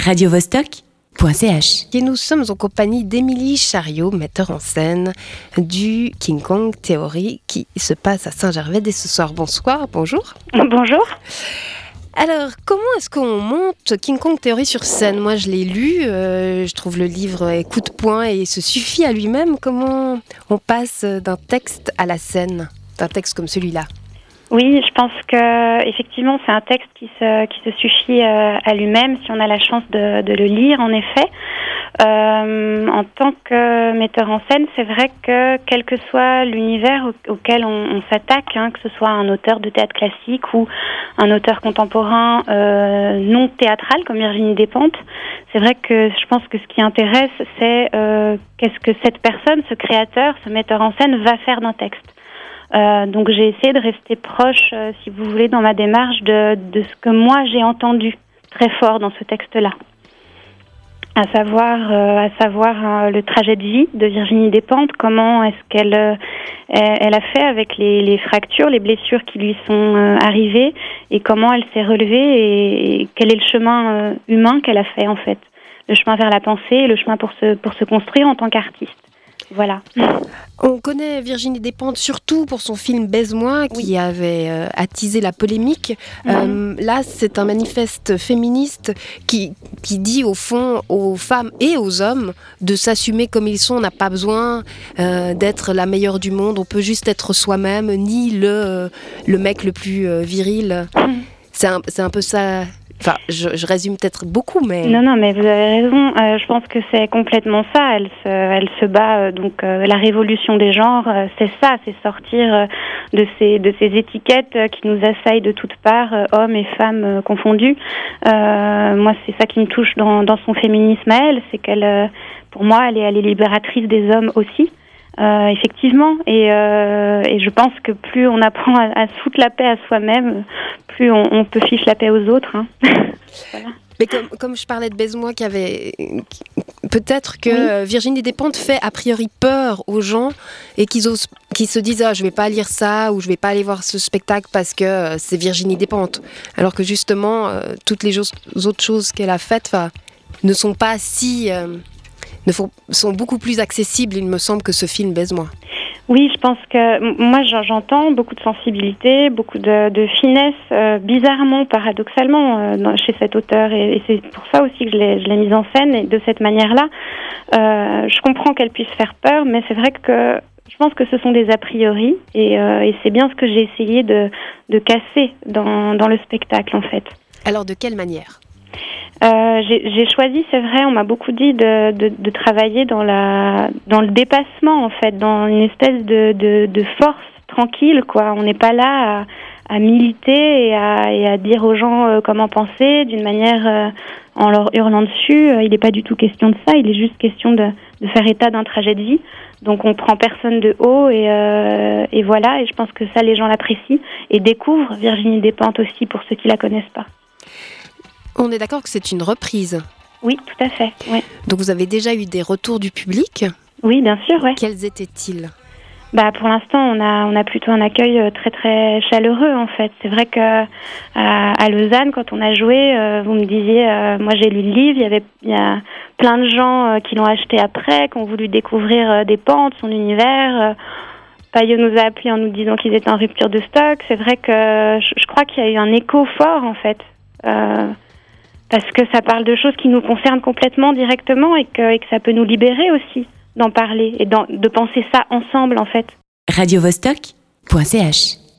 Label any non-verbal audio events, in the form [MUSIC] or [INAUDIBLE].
radiovostok.ch. Et nous sommes en compagnie d'Émilie Chariot, metteur en scène du King Kong Theory qui se passe à Saint-Gervais dès ce soir. Bonsoir, bonjour. Bonjour. Alors, comment est-ce qu'on monte King Kong Theory sur scène? Moi, je l'ai lu, euh, je trouve le livre coup de poing et se suffit à lui-même. Comment on passe d'un texte à la scène, d'un texte comme celui-là? Oui, je pense que effectivement, c'est un texte qui se, qui se suffit euh, à lui-même si on a la chance de, de le lire, en effet. Euh, en tant que metteur en scène, c'est vrai que quel que soit l'univers auquel on, s'attaque, hein, que ce soit un auteur de théâtre classique ou un auteur contemporain euh, non théâtral comme Virginie Despentes, c'est vrai que je pense que ce qui intéresse, c'est euh, qu'est-ce que cette personne, ce créateur, ce metteur en scène va faire d'un texte. Euh, donc j'ai essayé de rester proche, euh, si vous voulez, dans ma démarche de, de ce que moi j'ai entendu très fort dans ce texte-là à savoir, euh, à savoir euh, le trajet de vie de Virginie Despentes, comment est-ce qu'elle euh, elle a fait avec les, les, fractures, les blessures qui lui sont euh, arrivées, et comment elle s'est relevée, et, quel est le chemin humain qu'elle a fait en fait, le chemin vers la pensée, le chemin pour se, pour se construire en tant qu'artiste. Voilà. [LAUGHS] On connaît Virginie Despentes surtout pour son film Baise-moi qui oui. avait euh, attisé la polémique. Mmh. Euh, là, c'est un manifeste féministe qui, qui dit au fond aux femmes et aux hommes de s'assumer comme ils sont. On n'a pas besoin euh, d'être la meilleure du monde. On peut juste être soi-même, ni le, le mec le plus viril. Mmh. C'est un, un peu ça Enfin, je, résume peut-être beaucoup, mais... Non, non, mais vous avez raison. Euh, je pense que c'est complètement ça. Elle se, elle se bat, euh, donc euh, la révolution des genres, c'est ça, c'est sortir de, ces, de ces étiquettes qui nous assaillent de toutes parts, hommes et femmes confondus. moi, c'est ça qui me touche dans, dans son féminisme à elle, c'est qu'elle, pour moi, elle est, elle est libératrice des hommes aussi. Euh, effectivement, et, euh, et, je pense que plus on apprend à, à se foutre la paix à soi-même, plus on, on, peut fiche la paix aux autres. Hein. [LAUGHS] voilà. Mais comme, comme, je parlais de Baise-moi, qui avait peut-être que oui. Virginie Despentes fait a priori peur aux gens et qu'ils osent, se disent ah je vais pas lire ça ou je vais pas aller voir ce spectacle parce que euh, c'est Virginie Despentes, alors que justement euh, toutes les autres choses qu'elle a faites ne sont pas si euh, ne font, sont beaucoup plus accessibles, il me semble, que ce film Baise-moi. Oui, je pense que moi j'entends beaucoup de sensibilité, beaucoup de, de finesse, euh, bizarrement, paradoxalement, euh, dans, chez cet auteur, et, et c'est pour ça aussi que je l'ai mise en scène et de cette manière-là. Euh, je comprends qu'elle puisse faire peur, mais c'est vrai que je pense que ce sont des a priori, et, et c'est bien ce que j'ai essayé de, de casser dans, dans le spectacle, en fait. Alors, de quelle manière? Euh, j'ai choisi, c'est vrai, on m'a beaucoup dit de, de, de, travailler dans, la, dans le dépassement, en fait, dans une espèce de, de, de force tranquille, quoi. On n'est pas là à, à militer et à, et à, dire aux gens euh, comment penser d'une manière euh, en leur hurlant dessus. il n'est pas du tout question de ça, il est juste question de, de faire état d'un trajet de vie. Donc on prend personne de haut et, euh, et voilà, et je pense que ça, les gens l'apprécient et découvrent Virginie Despentes aussi pour ceux qui la connaissent pas. On est d'accord que c'est une reprise Oui, tout à fait. Ouais. Donc vous avez déjà eu des retours du public? Oui, bien sûr. Ouais. Quels étaient-ils? Bah pour l'instant on a on a plutôt un accueil euh, très très chaleureux en fait. C'est vrai que à, à, Lausanne quand on a joué, euh, vous me disiez euh, moi j'ai lu le livre, il y avait il y a plein de gens euh, qui l'ont acheté après, qui ont voulu découvrir euh, des pentes, son univers. Payot nous a appelé en nous disant qu'ils étaient en rupture de stock. C'est vrai que je, je crois qu'il y a eu un écho fort en fait. Parce que ça parle de choses qui nous concernent complètement directement et que, ça peut nous libérer aussi d'en parler et de penser ça ensemble en fait. Radio -Vostok .ch